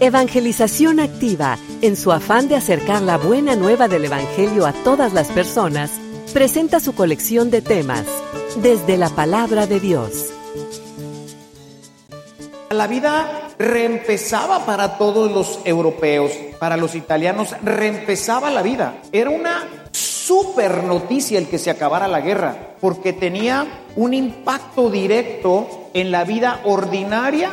Evangelización Activa, en su afán de acercar la buena nueva del Evangelio a todas las personas, presenta su colección de temas, desde la palabra de Dios. La vida reempezaba para todos los europeos, para los italianos, reempezaba la vida. Era una super noticia el que se acabara la guerra, porque tenía un impacto directo en la vida ordinaria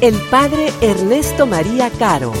el Padre Ernesto María Caro.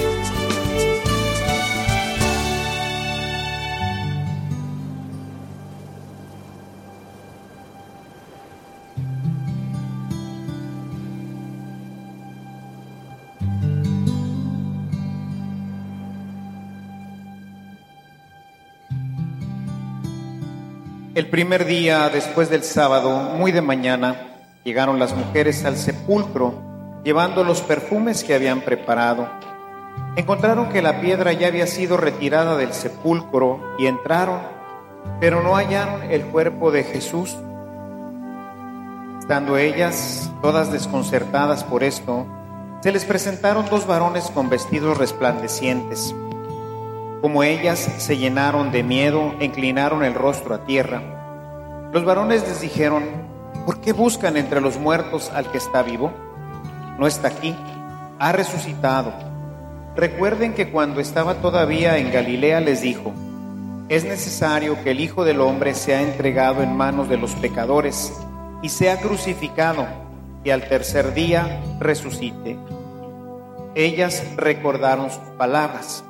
El primer día después del sábado, muy de mañana, llegaron las mujeres al sepulcro llevando los perfumes que habían preparado. Encontraron que la piedra ya había sido retirada del sepulcro y entraron, pero no hallaron el cuerpo de Jesús. Estando ellas todas desconcertadas por esto, se les presentaron dos varones con vestidos resplandecientes. Como ellas se llenaron de miedo, inclinaron el rostro a tierra. Los varones les dijeron, ¿por qué buscan entre los muertos al que está vivo? No está aquí, ha resucitado. Recuerden que cuando estaba todavía en Galilea les dijo, es necesario que el Hijo del Hombre sea entregado en manos de los pecadores y sea crucificado y al tercer día resucite. Ellas recordaron sus palabras.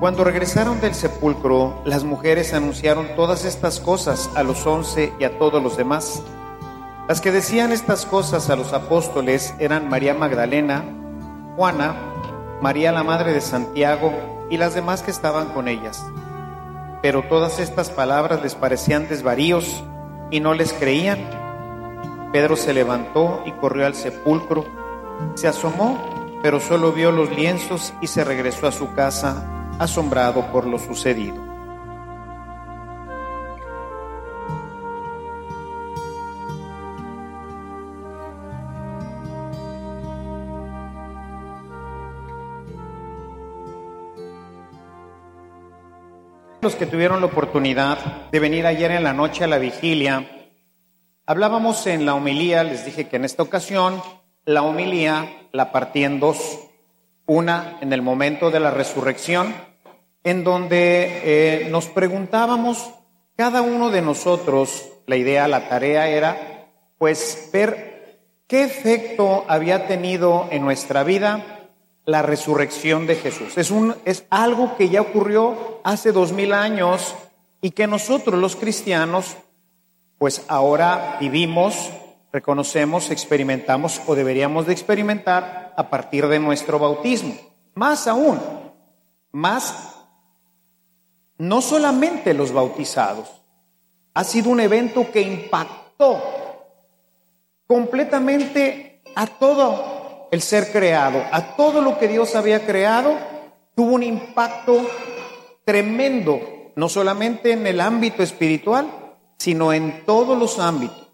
Cuando regresaron del sepulcro, las mujeres anunciaron todas estas cosas a los once y a todos los demás. Las que decían estas cosas a los apóstoles eran María Magdalena, Juana, María la Madre de Santiago y las demás que estaban con ellas. Pero todas estas palabras les parecían desvaríos y no les creían. Pedro se levantó y corrió al sepulcro. Se asomó, pero solo vio los lienzos y se regresó a su casa asombrado por lo sucedido. Los que tuvieron la oportunidad de venir ayer en la noche a la vigilia, hablábamos en la homilía, les dije que en esta ocasión la homilía la partí en dos. Una en el momento de la resurrección, en donde eh, nos preguntábamos, cada uno de nosotros, la idea, la tarea era, pues, ver qué efecto había tenido en nuestra vida la resurrección de Jesús. Es, un, es algo que ya ocurrió hace dos mil años y que nosotros los cristianos, pues ahora vivimos, reconocemos, experimentamos o deberíamos de experimentar a partir de nuestro bautismo. Más aún, más, no solamente los bautizados, ha sido un evento que impactó completamente a todo el ser creado, a todo lo que Dios había creado, tuvo un impacto tremendo, no solamente en el ámbito espiritual, sino en todos los ámbitos.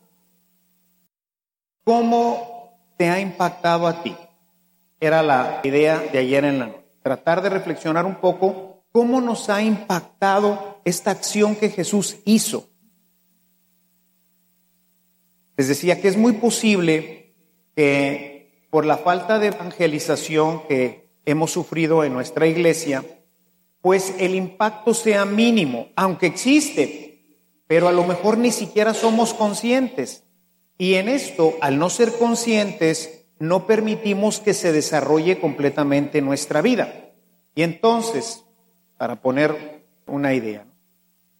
¿Cómo te ha impactado a ti? Era la idea de ayer en la noche. Tratar de reflexionar un poco cómo nos ha impactado esta acción que Jesús hizo. Les decía que es muy posible que por la falta de evangelización que hemos sufrido en nuestra iglesia, pues el impacto sea mínimo, aunque existe, pero a lo mejor ni siquiera somos conscientes. Y en esto, al no ser conscientes, no permitimos que se desarrolle completamente nuestra vida. Y entonces, para poner una idea,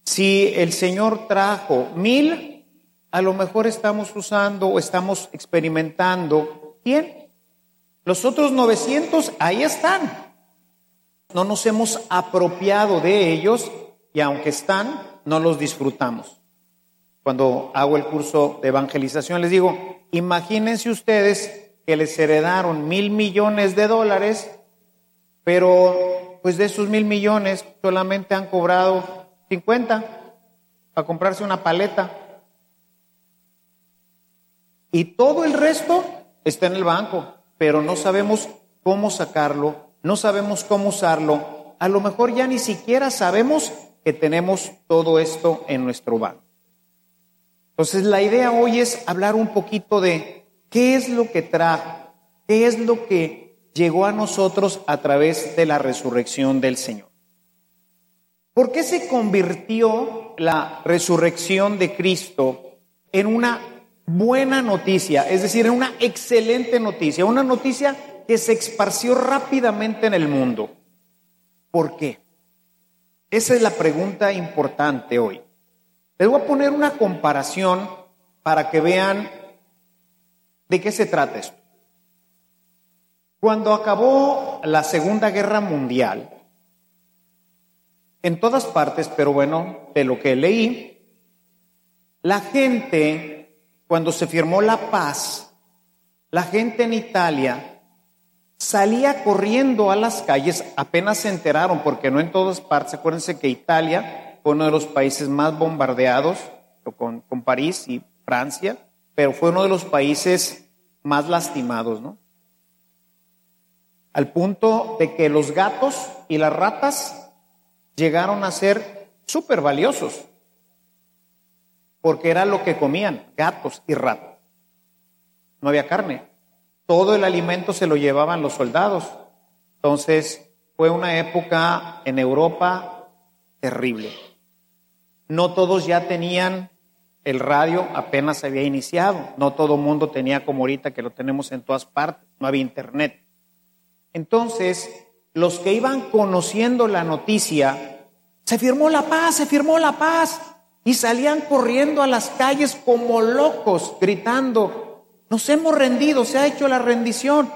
Si el Señor trajo mil, a lo mejor estamos usando o estamos experimentando 100. Los otros 900 ahí están. No nos hemos apropiado de ellos y aunque están, no los disfrutamos. Cuando hago el curso de evangelización les digo, imagínense ustedes que les heredaron mil millones de dólares, pero pues de esos mil millones solamente han cobrado 50 para comprarse una paleta. Y todo el resto está en el banco, pero no sabemos cómo sacarlo, no sabemos cómo usarlo. A lo mejor ya ni siquiera sabemos que tenemos todo esto en nuestro banco. Entonces la idea hoy es hablar un poquito de qué es lo que trajo, qué es lo que llegó a nosotros a través de la resurrección del Señor. ¿Por qué se convirtió la resurrección de Cristo en una buena noticia, es decir, una excelente noticia, una noticia que se esparció rápidamente en el mundo? ¿Por qué? Esa es la pregunta importante hoy. Les voy a poner una comparación para que vean de qué se trata esto. Cuando acabó la Segunda Guerra Mundial, en todas partes, pero bueno, de lo que leí, la gente, cuando se firmó la paz, la gente en Italia salía corriendo a las calles, apenas se enteraron, porque no en todas partes, acuérdense que Italia fue uno de los países más bombardeados, con, con París y Francia, pero fue uno de los países más lastimados, ¿no? Al punto de que los gatos y las ratas llegaron a ser súper valiosos, porque era lo que comían, gatos y ratas. No había carne. Todo el alimento se lo llevaban los soldados. Entonces fue una época en Europa terrible. No todos ya tenían el radio, apenas había iniciado. No todo mundo tenía como ahorita que lo tenemos en todas partes. No había internet. Entonces, los que iban conociendo la noticia, se firmó la paz, se firmó la paz, y salían corriendo a las calles como locos, gritando, nos hemos rendido, se ha hecho la rendición,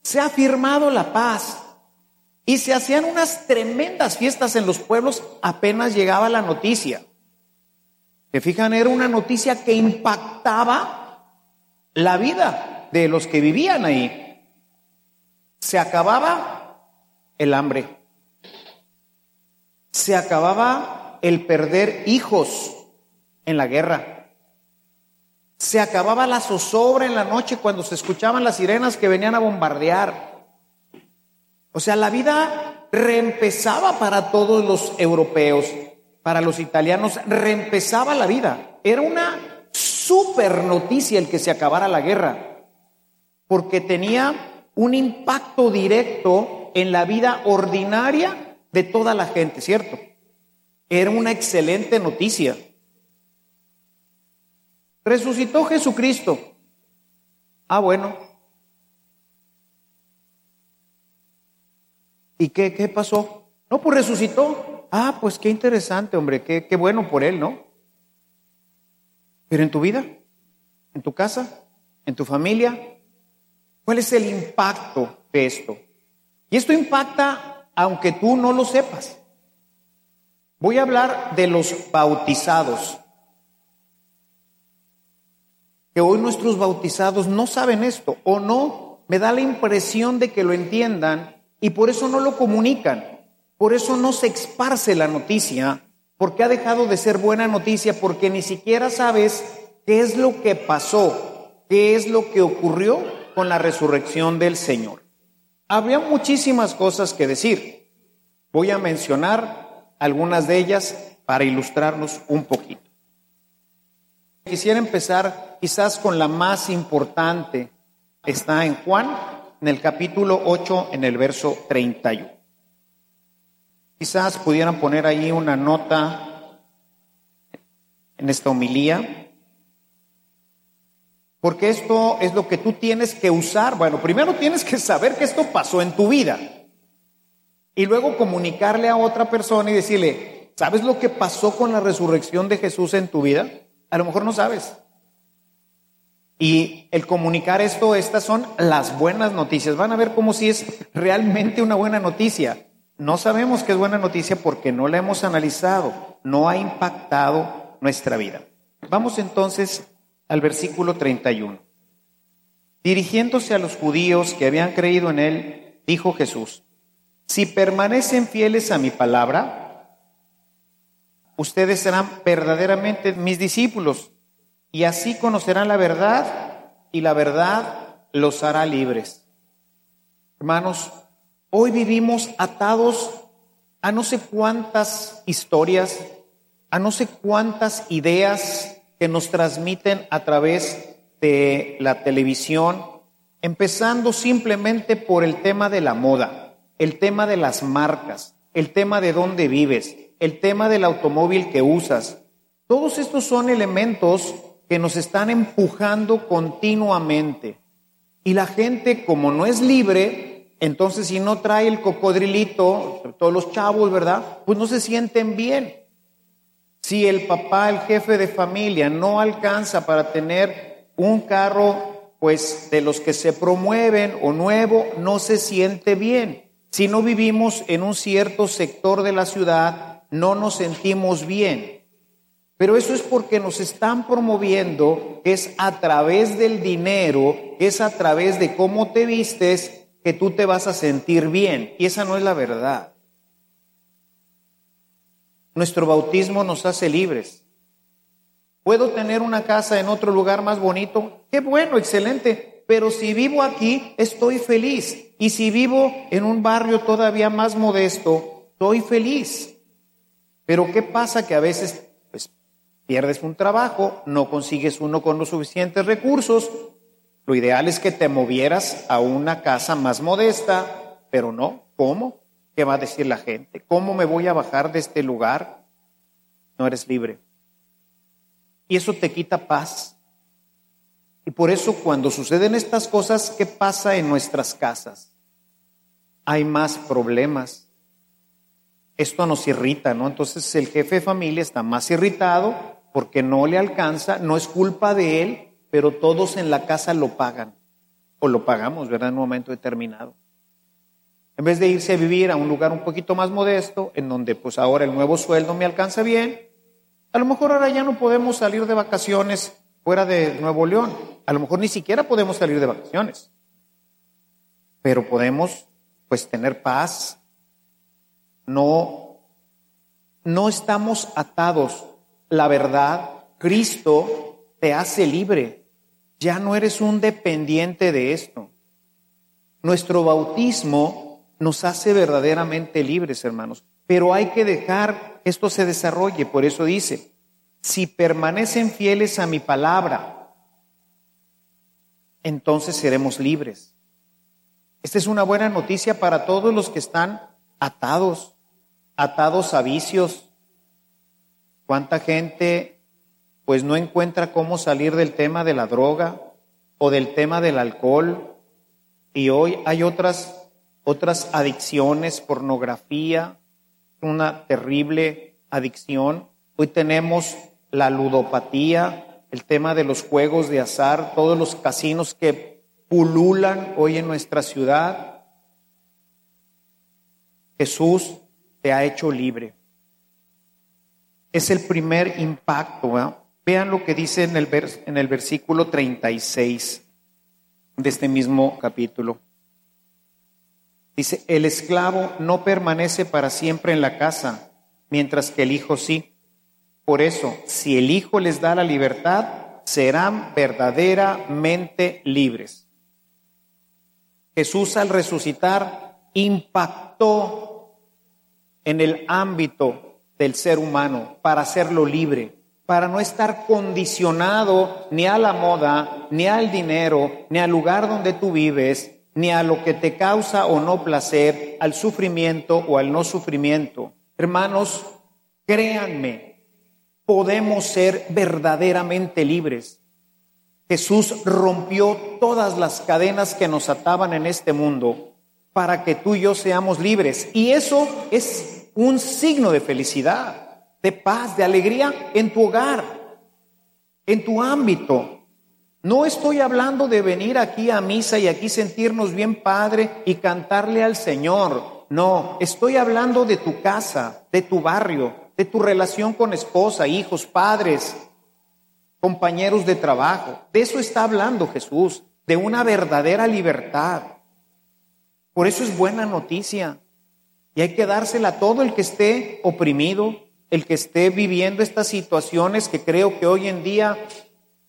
se ha firmado la paz. Y se hacían unas tremendas fiestas en los pueblos apenas llegaba la noticia. Que fijan, era una noticia que impactaba la vida de los que vivían ahí. Se acababa el hambre. Se acababa el perder hijos en la guerra. Se acababa la zozobra en la noche cuando se escuchaban las sirenas que venían a bombardear. O sea, la vida reempezaba para todos los europeos, para los italianos, reempezaba la vida. Era una super noticia el que se acabara la guerra, porque tenía un impacto directo en la vida ordinaria de toda la gente, ¿cierto? Era una excelente noticia. Resucitó Jesucristo. Ah, bueno. ¿Y qué, qué pasó? No, pues resucitó. Ah, pues qué interesante, hombre, qué, qué bueno por él, ¿no? Pero en tu vida, en tu casa, en tu familia, ¿cuál es el impacto de esto? Y esto impacta aunque tú no lo sepas. Voy a hablar de los bautizados. Que hoy nuestros bautizados no saben esto o no me da la impresión de que lo entiendan y por eso no lo comunican. Por eso no se esparce la noticia, porque ha dejado de ser buena noticia, porque ni siquiera sabes qué es lo que pasó, qué es lo que ocurrió con la resurrección del Señor. Habría muchísimas cosas que decir. Voy a mencionar algunas de ellas para ilustrarnos un poquito. Quisiera empezar quizás con la más importante. Está en Juan, en el capítulo 8, en el verso 31. Quizás pudieran poner ahí una nota en esta homilía. Porque esto es lo que tú tienes que usar. Bueno, primero tienes que saber que esto pasó en tu vida. Y luego comunicarle a otra persona y decirle, ¿Sabes lo que pasó con la resurrección de Jesús en tu vida? A lo mejor no sabes. Y el comunicar esto, estas son las buenas noticias. Van a ver cómo si es realmente una buena noticia. No sabemos que es buena noticia porque no la hemos analizado, no ha impactado nuestra vida. Vamos entonces al versículo 31. Dirigiéndose a los judíos que habían creído en él, dijo Jesús, si permanecen fieles a mi palabra, ustedes serán verdaderamente mis discípulos y así conocerán la verdad y la verdad los hará libres. Hermanos, hoy vivimos atados a no sé cuántas historias, a no sé cuántas ideas que nos transmiten a través de la televisión, empezando simplemente por el tema de la moda, el tema de las marcas, el tema de dónde vives, el tema del automóvil que usas. Todos estos son elementos que nos están empujando continuamente. Y la gente, como no es libre, entonces si no trae el cocodrilito, todos los chavos, ¿verdad? Pues no se sienten bien. Si el papá, el jefe de familia, no alcanza para tener un carro, pues de los que se promueven o nuevo, no se siente bien. Si no vivimos en un cierto sector de la ciudad, no nos sentimos bien. Pero eso es porque nos están promoviendo que es a través del dinero, que es a través de cómo te vistes, que tú te vas a sentir bien. Y esa no es la verdad. Nuestro bautismo nos hace libres. ¿Puedo tener una casa en otro lugar más bonito? Qué bueno, excelente. Pero si vivo aquí, estoy feliz. Y si vivo en un barrio todavía más modesto, estoy feliz. Pero ¿qué pasa? Que a veces pierdes un trabajo, no consigues uno con los suficientes recursos. Lo ideal es que te movieras a una casa más modesta, pero no. ¿Cómo? ¿Qué va a decir la gente? ¿Cómo me voy a bajar de este lugar? No eres libre. Y eso te quita paz. Y por eso cuando suceden estas cosas, ¿qué pasa en nuestras casas? Hay más problemas. Esto nos irrita, ¿no? Entonces el jefe de familia está más irritado porque no le alcanza, no es culpa de él, pero todos en la casa lo pagan, o lo pagamos, ¿verdad? En un momento determinado. En vez de irse a vivir a un lugar un poquito más modesto, en donde pues ahora el nuevo sueldo me alcanza bien, a lo mejor ahora ya no podemos salir de vacaciones fuera de Nuevo León, a lo mejor ni siquiera podemos salir de vacaciones, pero podemos pues tener paz, no, no estamos atados la verdad, Cristo te hace libre. Ya no eres un dependiente de esto. Nuestro bautismo nos hace verdaderamente libres, hermanos. Pero hay que dejar que esto se desarrolle. Por eso dice, si permanecen fieles a mi palabra, entonces seremos libres. Esta es una buena noticia para todos los que están atados, atados a vicios, ¿Cuánta gente pues no encuentra cómo salir del tema de la droga o del tema del alcohol? Y hoy hay otras otras adicciones, pornografía, una terrible adicción. Hoy tenemos la ludopatía, el tema de los juegos de azar, todos los casinos que pululan hoy en nuestra ciudad. Jesús te ha hecho libre es el primer impacto. Vean lo que dice en el, en el versículo 36 de este mismo capítulo. Dice, el esclavo no permanece para siempre en la casa, mientras que el hijo sí. Por eso, si el hijo les da la libertad, serán verdaderamente libres. Jesús al resucitar impactó en el ámbito del ser humano para hacerlo libre, para no estar condicionado ni a la moda, ni al dinero, ni al lugar donde tú vives, ni a lo que te causa o no placer, al sufrimiento o al no sufrimiento. Hermanos, créanme, podemos ser verdaderamente libres. Jesús rompió todas las cadenas que nos ataban en este mundo para que tú y yo seamos libres. Y eso es un signo de felicidad. de paz, de alegría en tu hogar, en tu ámbito. No estoy hablando de venir aquí a misa y aquí sentirnos bien padre y cantarle al Señor. No, estoy hablando de tu casa, de tu barrio, de tu relación con esposa, hijos, padres, compañeros de trabajo. De eso está hablando Jesús, de una verdadera libertad. Por eso es buena noticia. Y hay que dársela a todo el que esté oprimido, el que esté viviendo estas situaciones que creo que hoy en día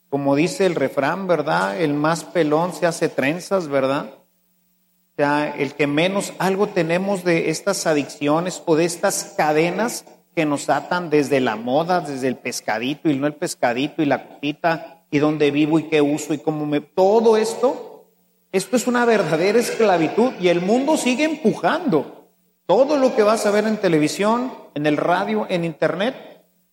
como dice el refrán, ¿verdad? El más pelón se hace trenzas, ¿verdad? O sea, el que menos algo tenemos de estas adicciones o de estas cadenas que nos atan desde la moda, desde el pescadito y no el pescadito y la copita y dónde vivo y qué uso y cómo me... Todo esto, esto es una verdadera esclavitud y el mundo sigue empujando. Todo lo que vas a ver en televisión, en el radio, en internet,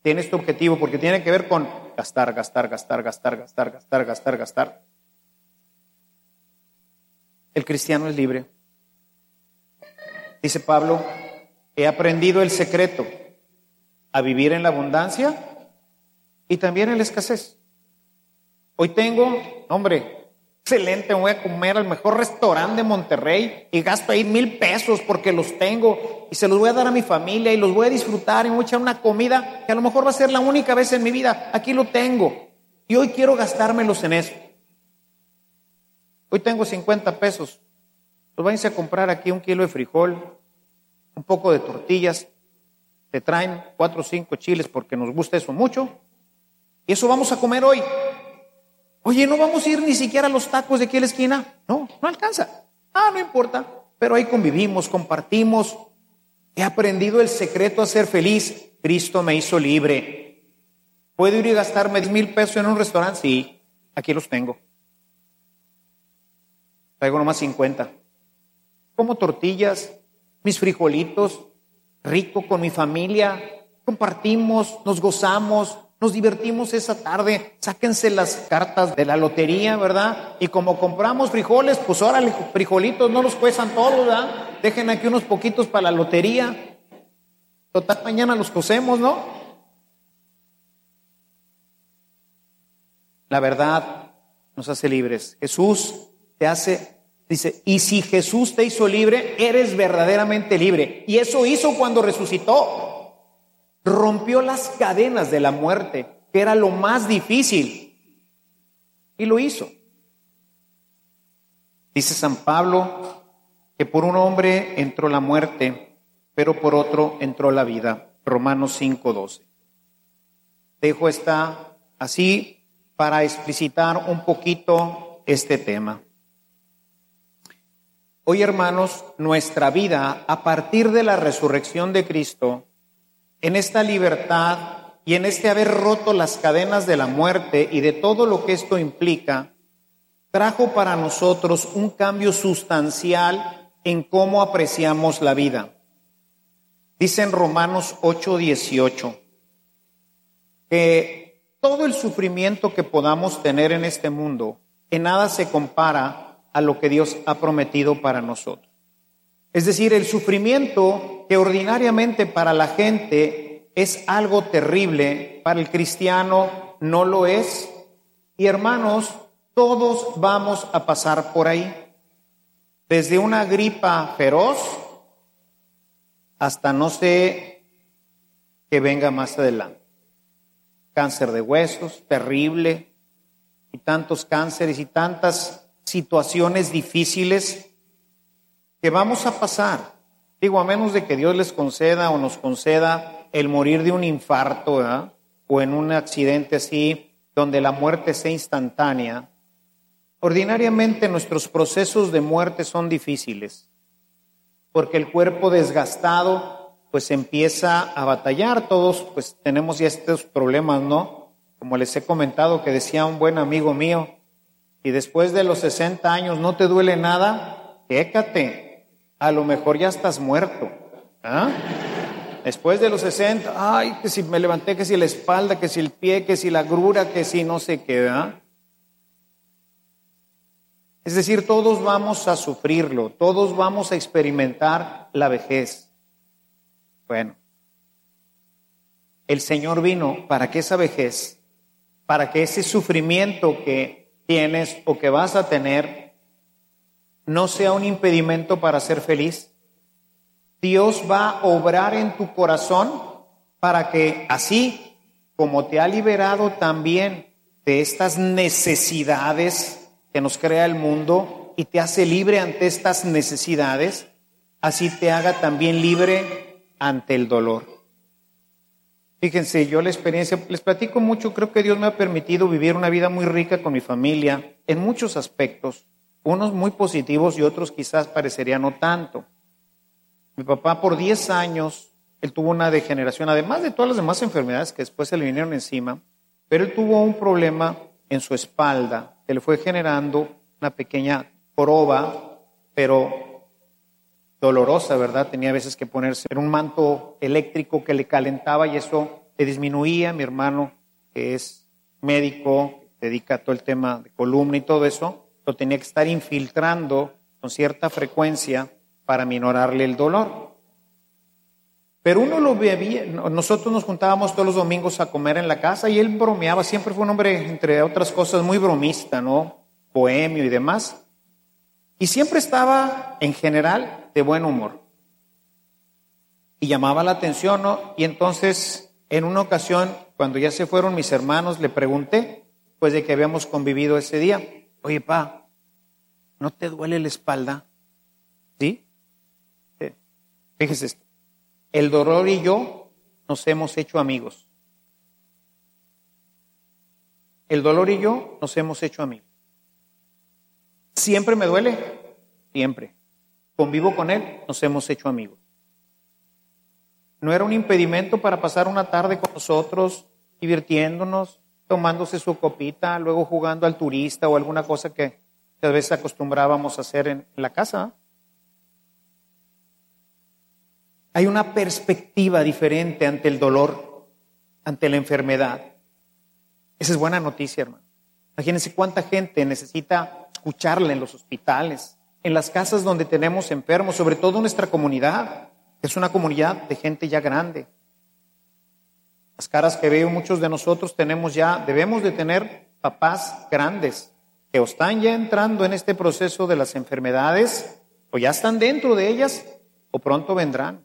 tiene este objetivo porque tiene que ver con gastar, gastar, gastar, gastar, gastar, gastar, gastar, gastar. El cristiano es libre. Dice Pablo, he aprendido el secreto a vivir en la abundancia y también en la escasez. Hoy tengo, hombre, excelente, voy a comer al mejor restaurante de Monterrey y gasto ahí mil pesos porque los tengo y se los voy a dar a mi familia y los voy a disfrutar y voy a echar una comida que a lo mejor va a ser la única vez en mi vida. Aquí lo tengo y hoy quiero gastármelos en eso. Hoy tengo 50 pesos. Pues váyanse a comprar aquí un kilo de frijol, un poco de tortillas. Te traen cuatro o cinco chiles porque nos gusta eso mucho. Y eso vamos a comer hoy. Oye, no vamos a ir ni siquiera a los tacos de aquí a la esquina. No, no alcanza. Ah, no importa. Pero ahí convivimos, compartimos. He aprendido el secreto a ser feliz. Cristo me hizo libre. ¿Puedo ir y gastarme 10 mil pesos en un restaurante? Sí, aquí los tengo. Traigo nomás 50. Como tortillas, mis frijolitos, rico con mi familia. Compartimos, nos gozamos, nos divertimos esa tarde, sáquense las cartas de la lotería, ¿verdad? Y como compramos frijoles, pues órale, frijolitos no los cuestan todos, ¿verdad? Dejen aquí unos poquitos para la lotería. Total, mañana los cosemos, ¿no? La verdad nos hace libres. Jesús te hace, dice, y si Jesús te hizo libre, eres verdaderamente libre. Y eso hizo cuando resucitó rompió las cadenas de la muerte, que era lo más difícil, y lo hizo. Dice San Pablo que por un hombre entró la muerte, pero por otro entró la vida. Romanos 5:12. Dejo esta así para explicitar un poquito este tema. Hoy, hermanos, nuestra vida a partir de la resurrección de Cristo en esta libertad y en este haber roto las cadenas de la muerte y de todo lo que esto implica, trajo para nosotros un cambio sustancial en cómo apreciamos la vida. Dice en Romanos 8:18 que todo el sufrimiento que podamos tener en este mundo en nada se compara a lo que Dios ha prometido para nosotros. Es decir, el sufrimiento que ordinariamente para la gente es algo terrible, para el cristiano no lo es. Y hermanos, todos vamos a pasar por ahí. Desde una gripa feroz hasta no sé que venga más adelante. Cáncer de huesos, terrible, y tantos cánceres y tantas situaciones difíciles que vamos a pasar. Digo, a menos de que Dios les conceda o nos conceda el morir de un infarto o en un accidente así, donde la muerte sea instantánea. Ordinariamente nuestros procesos de muerte son difíciles, porque el cuerpo desgastado pues empieza a batallar. Todos pues tenemos ya estos problemas, ¿no? Como les he comentado que decía un buen amigo mío, y después de los 60 años no te duele nada, quécate, a lo mejor ya estás muerto. ¿ah? Después de los 60, ay, que si me levanté, que si la espalda, que si el pie, que si la grura, que si no se queda. Es decir, todos vamos a sufrirlo, todos vamos a experimentar la vejez. Bueno, el Señor vino para que esa vejez, para que ese sufrimiento que tienes o que vas a tener, no sea un impedimento para ser feliz. Dios va a obrar en tu corazón para que así como te ha liberado también de estas necesidades que nos crea el mundo y te hace libre ante estas necesidades, así te haga también libre ante el dolor. Fíjense, yo la experiencia, les platico mucho, creo que Dios me ha permitido vivir una vida muy rica con mi familia en muchos aspectos, unos muy positivos y otros quizás parecerían no tanto. Mi papá por 10 años, él tuvo una degeneración, además de todas las demás enfermedades que después se le vinieron encima, pero él tuvo un problema en su espalda que le fue generando una pequeña proba, pero dolorosa, ¿verdad? Tenía a veces que ponerse en un manto eléctrico que le calentaba y eso le disminuía. Mi hermano, que es médico, dedica todo el tema de columna y todo eso, lo tenía que estar infiltrando con cierta frecuencia para minorarle el dolor. Pero uno lo bebía, nosotros nos juntábamos todos los domingos a comer en la casa y él bromeaba, siempre fue un hombre, entre otras cosas, muy bromista, ¿no? Bohemio y demás. Y siempre estaba, en general, de buen humor. Y llamaba la atención, ¿no? Y entonces, en una ocasión, cuando ya se fueron mis hermanos, le pregunté, pues de que habíamos convivido ese día, oye, pa, ¿no te duele la espalda? ¿Sí? Fíjese esto. El dolor y yo nos hemos hecho amigos. El dolor y yo nos hemos hecho amigos. Siempre me duele, siempre. Convivo con él, nos hemos hecho amigos. No era un impedimento para pasar una tarde con nosotros, divirtiéndonos, tomándose su copita, luego jugando al turista o alguna cosa que a veces acostumbrábamos a hacer en la casa. Hay una perspectiva diferente ante el dolor, ante la enfermedad. Esa es buena noticia, hermano. Imagínense cuánta gente necesita escucharle en los hospitales, en las casas donde tenemos enfermos, sobre todo nuestra comunidad. Es una comunidad de gente ya grande. Las caras que veo muchos de nosotros tenemos ya, debemos de tener papás grandes que están ya entrando en este proceso de las enfermedades, o ya están dentro de ellas, o pronto vendrán.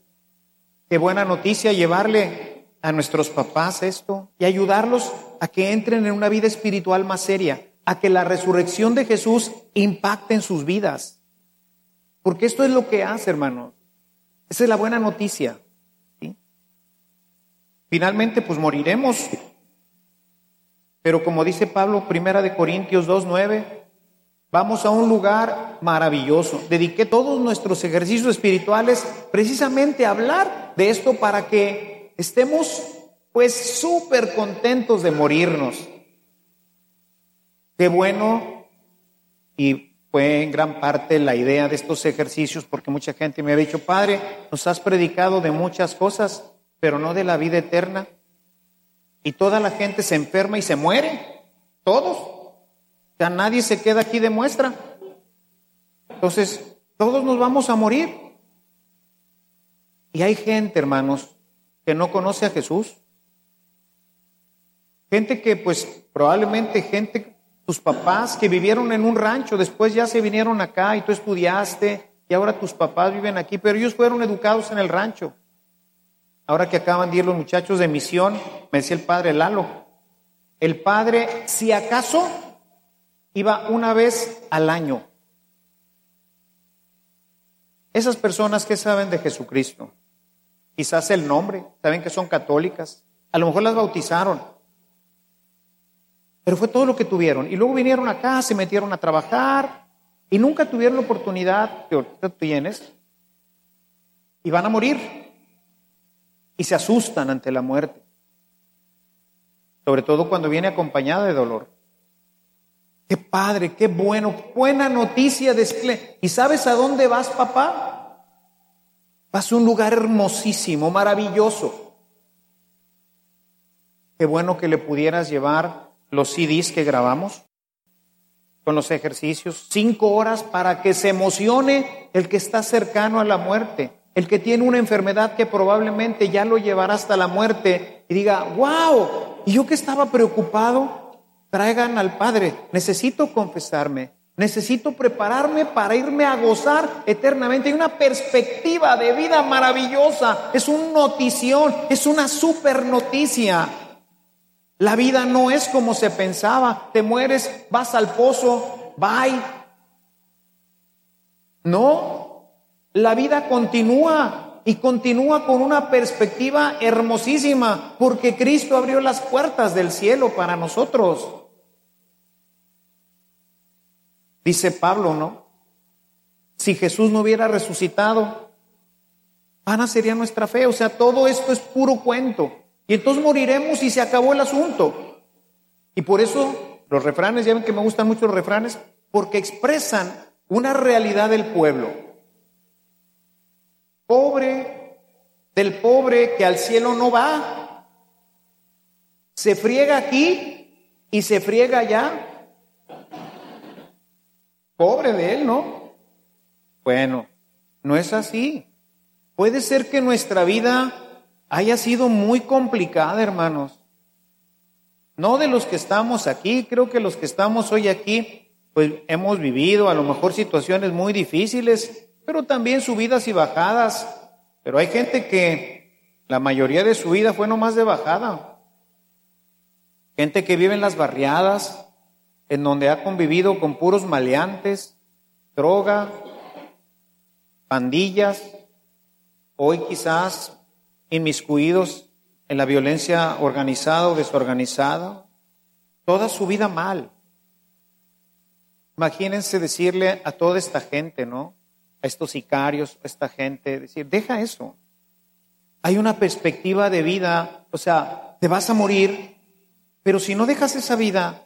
Qué buena noticia llevarle a nuestros papás esto y ayudarlos a que entren en una vida espiritual más seria, a que la resurrección de Jesús impacte en sus vidas. Porque esto es lo que hace, hermanos. Esa es la buena noticia. Finalmente, pues moriremos. Pero como dice Pablo, primera de Corintios 2.9, vamos a un lugar maravilloso. Dediqué todos nuestros ejercicios espirituales precisamente a hablar de esto para que estemos pues súper contentos de morirnos. Qué bueno y fue en gran parte la idea de estos ejercicios porque mucha gente me ha dicho, Padre, nos has predicado de muchas cosas, pero no de la vida eterna. Y toda la gente se enferma y se muere, todos. O sea, nadie se queda aquí de muestra. Entonces, todos nos vamos a morir. Y hay gente, hermanos, que no conoce a Jesús. Gente que, pues, probablemente gente, tus papás que vivieron en un rancho, después ya se vinieron acá y tú estudiaste y ahora tus papás viven aquí, pero ellos fueron educados en el rancho. Ahora que acaban de ir los muchachos de misión, me decía el padre Lalo, el padre, si acaso, iba una vez al año. Esas personas que saben de Jesucristo, quizás el nombre, saben que son católicas, a lo mejor las bautizaron, pero fue todo lo que tuvieron. Y luego vinieron acá, se metieron a trabajar y nunca tuvieron la oportunidad que ahorita tienes y van a morir y se asustan ante la muerte, sobre todo cuando viene acompañada de dolor. Qué padre, qué bueno, buena noticia de ¿Y sabes a dónde vas, papá? Vas a un lugar hermosísimo, maravilloso. Qué bueno que le pudieras llevar los CDs que grabamos con los ejercicios, cinco horas para que se emocione el que está cercano a la muerte el que tiene una enfermedad que probablemente ya lo llevará hasta la muerte y diga, wow, y yo que estaba preocupado, traigan al Padre, necesito confesarme, necesito prepararme para irme a gozar eternamente. Hay una perspectiva de vida maravillosa, es una notición, es una super noticia. La vida no es como se pensaba, te mueres, vas al pozo, bye. No, la vida continúa y continúa con una perspectiva hermosísima, porque Cristo abrió las puertas del cielo para nosotros. Dice Pablo, ¿no? Si Jesús no hubiera resucitado, vana sería nuestra fe. O sea, todo esto es puro cuento. Y entonces moriremos y se acabó el asunto. Y por eso los refranes, ya ven que me gustan mucho los refranes, porque expresan una realidad del pueblo. Pobre del pobre que al cielo no va. Se friega aquí y se friega allá. Pobre de él, ¿no? Bueno, no es así. Puede ser que nuestra vida haya sido muy complicada, hermanos. No de los que estamos aquí, creo que los que estamos hoy aquí, pues hemos vivido a lo mejor situaciones muy difíciles, pero también subidas y bajadas. Pero hay gente que la mayoría de su vida fue nomás de bajada. Gente que vive en las barriadas, en donde ha convivido con puros maleantes, droga, pandillas. Hoy quizás inmiscuidos en la violencia organizada o desorganizada, toda su vida mal. Imagínense decirle a toda esta gente, ¿no? A estos sicarios, a esta gente, decir, deja eso. Hay una perspectiva de vida, o sea, te vas a morir, pero si no dejas esa vida,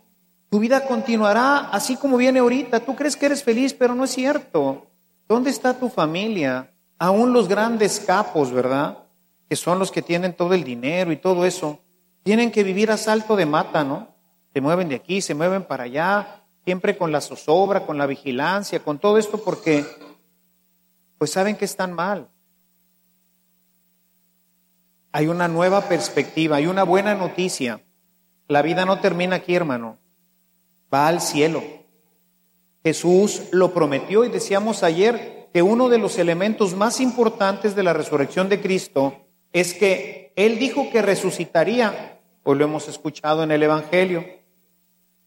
tu vida continuará así como viene ahorita. Tú crees que eres feliz, pero no es cierto. ¿Dónde está tu familia? Aún los grandes capos, ¿verdad? Que son los que tienen todo el dinero y todo eso, tienen que vivir a salto de mata, ¿no? Se mueven de aquí, se mueven para allá, siempre con la zozobra, con la vigilancia, con todo esto porque pues saben que están mal. Hay una nueva perspectiva, hay una buena noticia. La vida no termina aquí, hermano. Va al cielo. Jesús lo prometió y decíamos ayer que uno de los elementos más importantes de la resurrección de Cristo es que Él dijo que resucitaría, pues lo hemos escuchado en el Evangelio.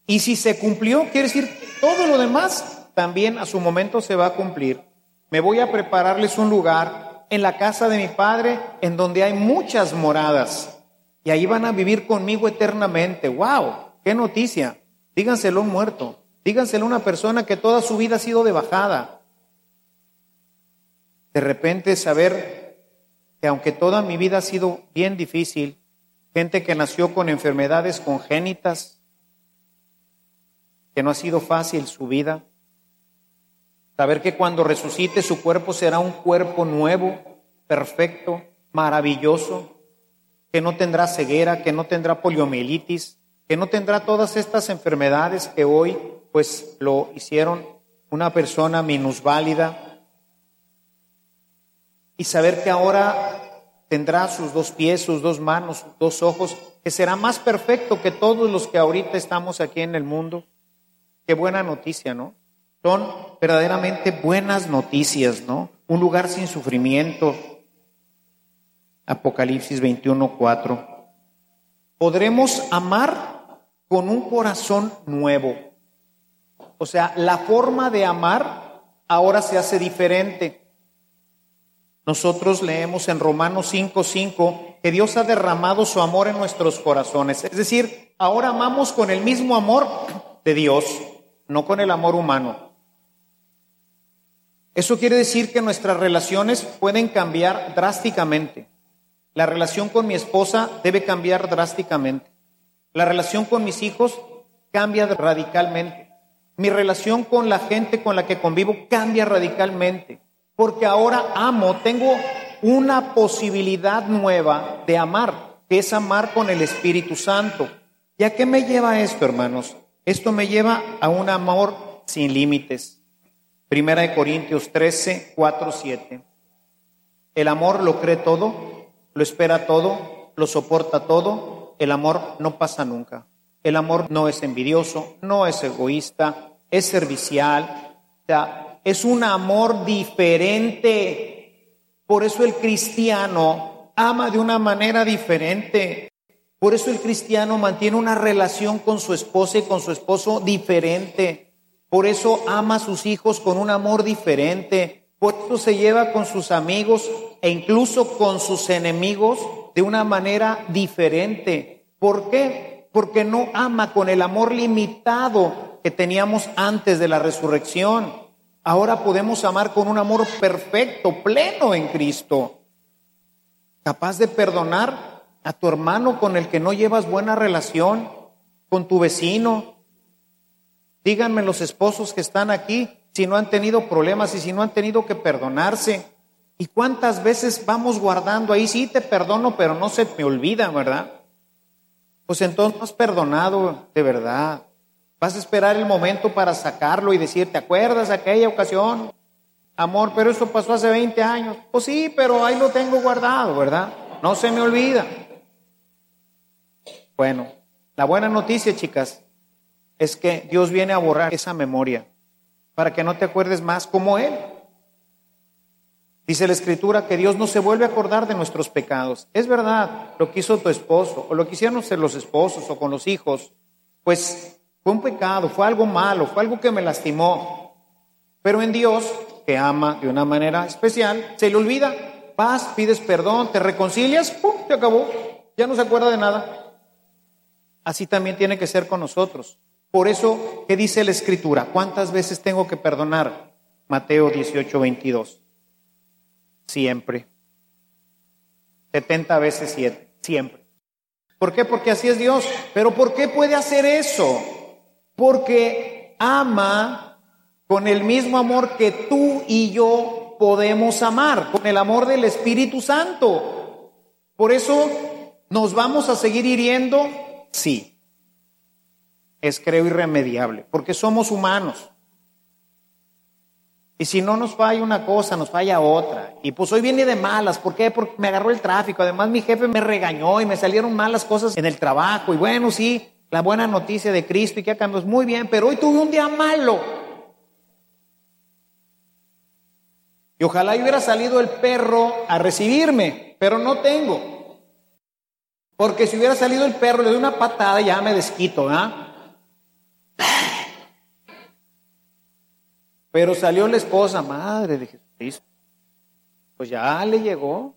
Y si se cumplió, quiere decir, todo lo demás también a su momento se va a cumplir. Me voy a prepararles un lugar en la casa de mi Padre en donde hay muchas moradas. Y ahí van a vivir conmigo eternamente. ¡Wow! ¡Qué noticia! Díganselo a un muerto. Díganselo a una persona que toda su vida ha sido de bajada. De repente saber que aunque toda mi vida ha sido bien difícil, gente que nació con enfermedades congénitas, que no ha sido fácil su vida, saber que cuando resucite su cuerpo será un cuerpo nuevo, perfecto, maravilloso, que no tendrá ceguera, que no tendrá poliomielitis, que no tendrá todas estas enfermedades que hoy pues lo hicieron una persona minusválida, y saber que ahora tendrá sus dos pies, sus dos manos, sus dos ojos, que será más perfecto que todos los que ahorita estamos aquí en el mundo. Qué buena noticia, ¿no? Son verdaderamente buenas noticias, ¿no? Un lugar sin sufrimiento. Apocalipsis 21, 4. Podremos amar con un corazón nuevo. O sea, la forma de amar ahora se hace diferente. Nosotros leemos en Romanos 5:5 que Dios ha derramado su amor en nuestros corazones. Es decir, ahora amamos con el mismo amor de Dios, no con el amor humano. Eso quiere decir que nuestras relaciones pueden cambiar drásticamente. La relación con mi esposa debe cambiar drásticamente. La relación con mis hijos cambia radicalmente. Mi relación con la gente con la que convivo cambia radicalmente porque ahora amo, tengo una posibilidad nueva de amar, que es amar con el Espíritu Santo. ¿Y a qué me lleva esto, hermanos? Esto me lleva a un amor sin límites. Primera de Corintios 13, 4, 7. El amor lo cree todo, lo espera todo, lo soporta todo. El amor no pasa nunca. El amor no es envidioso, no es egoísta, es servicial. Es un amor diferente. Por eso el cristiano ama de una manera diferente. Por eso el cristiano mantiene una relación con su esposa y con su esposo diferente. Por eso ama a sus hijos con un amor diferente. Por eso se lleva con sus amigos e incluso con sus enemigos de una manera diferente. ¿Por qué? Porque no ama con el amor limitado que teníamos antes de la resurrección. Ahora podemos amar con un amor perfecto, pleno en Cristo. Capaz de perdonar a tu hermano con el que no llevas buena relación, con tu vecino. Díganme los esposos que están aquí si no han tenido problemas y si no han tenido que perdonarse. ¿Y cuántas veces vamos guardando ahí? Sí, te perdono, pero no se me olvida, ¿verdad? Pues entonces no has perdonado de verdad. Vas a esperar el momento para sacarlo y decir, ¿te acuerdas aquella ocasión? Amor, pero eso pasó hace 20 años. Pues sí, pero ahí lo tengo guardado, ¿verdad? No se me olvida. Bueno, la buena noticia, chicas, es que Dios viene a borrar esa memoria para que no te acuerdes más como Él. Dice la escritura que Dios no se vuelve a acordar de nuestros pecados. Es verdad, lo que hizo tu esposo o lo que hicieron los esposos o con los hijos, pues fue un pecado, fue algo malo, fue algo que me lastimó. Pero en Dios, que ama de una manera especial, se le olvida. Vas, pides perdón, te reconcilias, ¡pum! Se acabó. Ya no se acuerda de nada así también tiene que ser con nosotros. Por eso, ¿qué dice la Escritura? ¿Cuántas veces tengo que perdonar? Mateo 18, 22. Siempre. 70 veces 7. Siempre. ¿Por qué? Porque así es Dios. Pero ¿por qué puede hacer eso? Porque ama con el mismo amor que tú y yo podemos amar, con el amor del Espíritu Santo. Por eso nos vamos a seguir hiriendo Sí. Es creo irremediable, porque somos humanos. Y si no nos falla una cosa, nos falla otra. Y pues hoy viene de malas. ¿Por qué? Porque me agarró el tráfico. Además mi jefe me regañó y me salieron malas cosas en el trabajo. Y bueno, sí, la buena noticia de Cristo y que es muy bien, pero hoy tuve un día malo. Y ojalá hubiera salido el perro a recibirme, pero no tengo. Porque si hubiera salido el perro, le doy una patada y ya me desquito, ¿ah? Pero salió la esposa, madre de Jesucristo. Pues ya le llegó.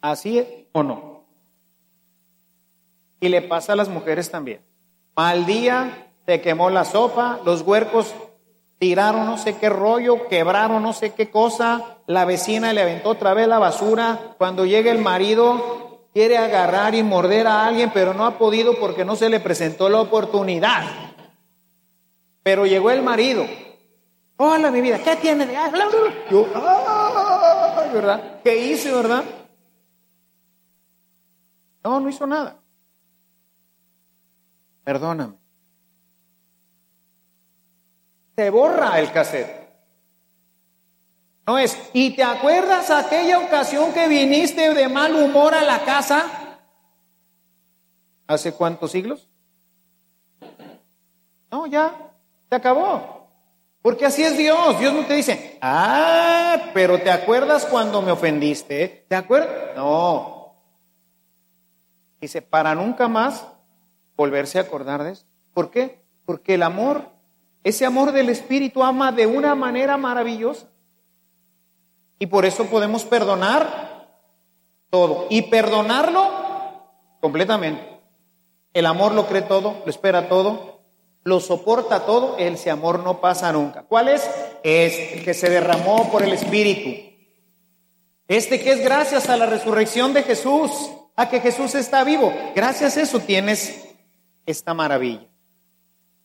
¿Así es o no? Y le pasa a las mujeres también. Mal día, se quemó la sopa, los huercos tiraron no sé qué rollo, quebraron no sé qué cosa, la vecina le aventó otra vez la basura. Cuando llega el marido, quiere agarrar y morder a alguien, pero no ha podido porque no se le presentó la oportunidad. Pero llegó el marido. Hola, mi vida, ¿qué tiene Yo, ¿verdad? ¿Qué hice, verdad? No, no hizo nada. Perdóname. Se borra el cassette. No es, ¿y te acuerdas aquella ocasión que viniste de mal humor a la casa? ¿Hace cuántos siglos? No, ya, se acabó. Porque así es Dios. Dios no te dice, ah, pero ¿te acuerdas cuando me ofendiste? ¿Te acuerdas? No. Dice, para nunca más volverse a acordar de eso. ¿Por qué? Porque el amor, ese amor del Espíritu ama de una manera maravillosa. Y por eso podemos perdonar todo. Y perdonarlo completamente. El amor lo cree todo, lo espera todo, lo soporta todo, ese amor no pasa nunca. ¿Cuál es? Es el que se derramó por el Espíritu. Este que es gracias a la resurrección de Jesús, a que Jesús está vivo. Gracias a eso tienes esta maravilla.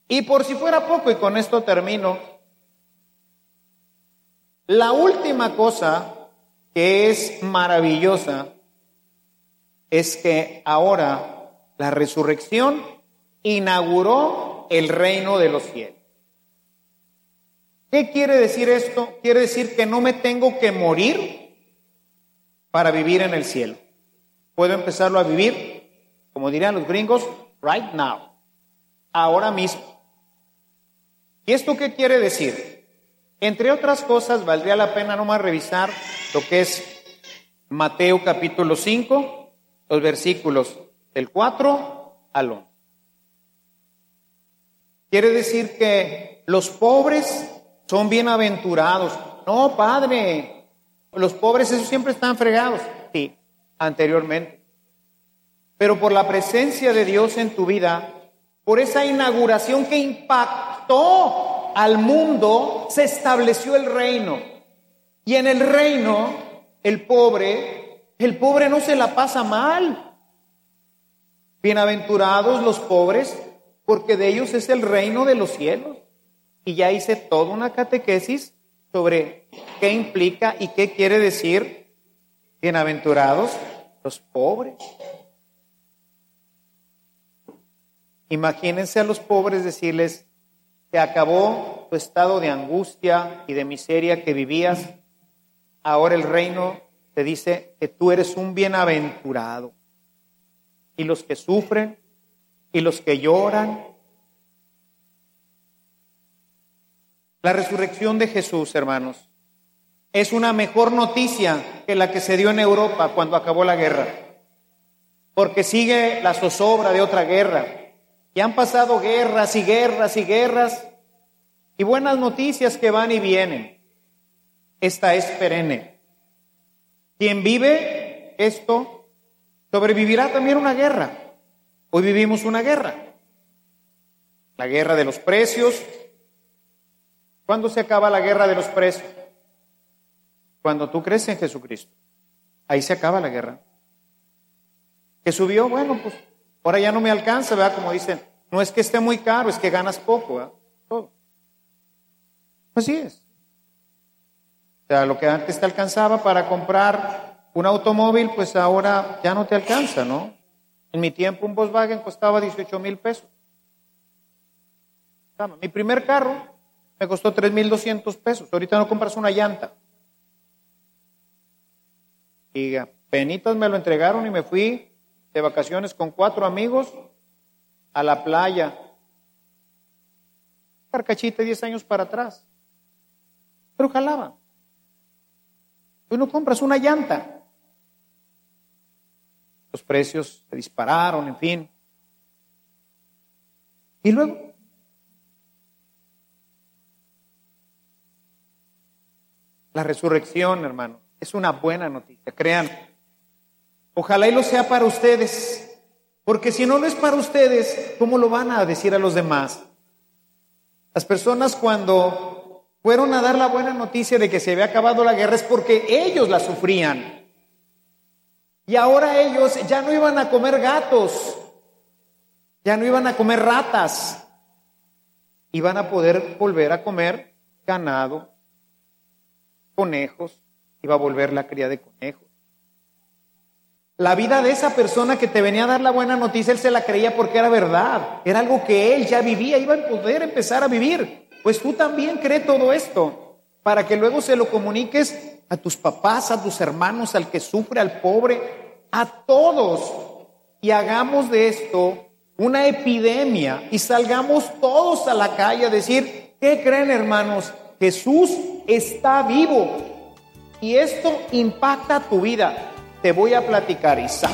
Y por si fuera poco, y con esto termino, la última cosa que es maravillosa es que ahora la resurrección inauguró el reino de los cielos. ¿Qué quiere decir esto? Quiere decir que no me tengo que morir para vivir en el cielo. Puedo empezarlo a vivir, como dirían los gringos, right now, ahora mismo. ¿Y esto qué quiere decir? Entre otras cosas, valdría la pena nomás revisar lo que es Mateo capítulo 5, los versículos del 4 al 11. Quiere decir que los pobres son bienaventurados. No, Padre, los pobres esos siempre están fregados. Sí, anteriormente. Pero por la presencia de Dios en tu vida, por esa inauguración que impactó al mundo, se estableció el reino. Y en el reino, el pobre, el pobre no se la pasa mal. Bienaventurados los pobres, porque de ellos es el reino de los cielos. Y ya hice toda una catequesis sobre qué implica y qué quiere decir bienaventurados los pobres. Imagínense a los pobres decirles que acabó tu estado de angustia y de miseria que vivías. Ahora el reino te dice que tú eres un bienaventurado. Y los que sufren y los que lloran. La resurrección de Jesús, hermanos, es una mejor noticia que la que se dio en Europa cuando acabó la guerra, porque sigue la zozobra de otra guerra. Y han pasado guerras y guerras y guerras y buenas noticias que van y vienen. Esta es perenne. Quien vive esto sobrevivirá también una guerra. Hoy vivimos una guerra. La guerra de los precios. ¿Cuándo se acaba la guerra de los precios? Cuando tú crees en Jesucristo. Ahí se acaba la guerra. Que subió, bueno, pues ahora ya no me alcanza, ¿verdad? Como dicen, no es que esté muy caro, es que ganas poco, ¿verdad? Todo. Así es. O sea, lo que antes te alcanzaba para comprar un automóvil, pues ahora ya no te alcanza, ¿no? En mi tiempo un Volkswagen costaba 18 mil pesos. Mi primer carro me costó 3.200 pesos. Ahorita no compras una llanta. Y penitas me lo entregaron y me fui de vacaciones con cuatro amigos a la playa. Carcachita 10 años para atrás. Pero jalaba. Tú no compras una llanta los precios se dispararon, en fin. Y luego, la resurrección, hermano, es una buena noticia, crean. Ojalá y lo sea para ustedes, porque si no lo es para ustedes, ¿cómo lo van a decir a los demás? Las personas cuando fueron a dar la buena noticia de que se había acabado la guerra es porque ellos la sufrían. Y ahora ellos ya no iban a comer gatos, ya no iban a comer ratas, iban a poder volver a comer ganado, conejos, iba a volver la cría de conejos. La vida de esa persona que te venía a dar la buena noticia, él se la creía porque era verdad, era algo que él ya vivía, iba a poder empezar a vivir. Pues tú también crees todo esto, para que luego se lo comuniques a tus papás, a tus hermanos, al que sufre, al pobre, a todos. Y hagamos de esto una epidemia y salgamos todos a la calle a decir, ¿qué creen hermanos? Jesús está vivo. Y esto impacta tu vida. Te voy a platicar, Isaac.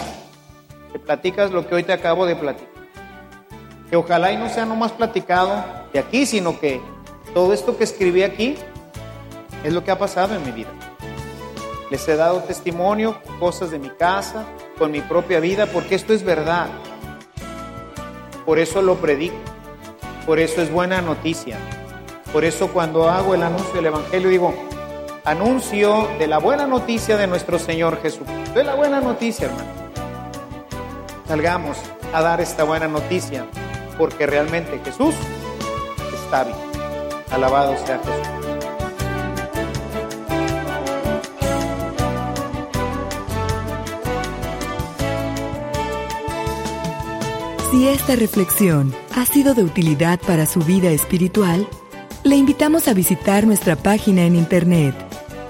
Te platicas lo que hoy te acabo de platicar. Que ojalá y no sea nomás platicado de aquí, sino que todo esto que escribí aquí es lo que ha pasado en mi vida. Les he dado testimonio, cosas de mi casa, con mi propia vida, porque esto es verdad. Por eso lo predico. Por eso es buena noticia. Por eso cuando hago el anuncio del Evangelio digo, anuncio de la buena noticia de nuestro Señor Jesucristo. Es la buena noticia, hermano. Salgamos a dar esta buena noticia, porque realmente Jesús está vivo. Alabado sea Jesús. Si esta reflexión ha sido de utilidad para su vida espiritual, Le invitamos a visitar nuestra página en internet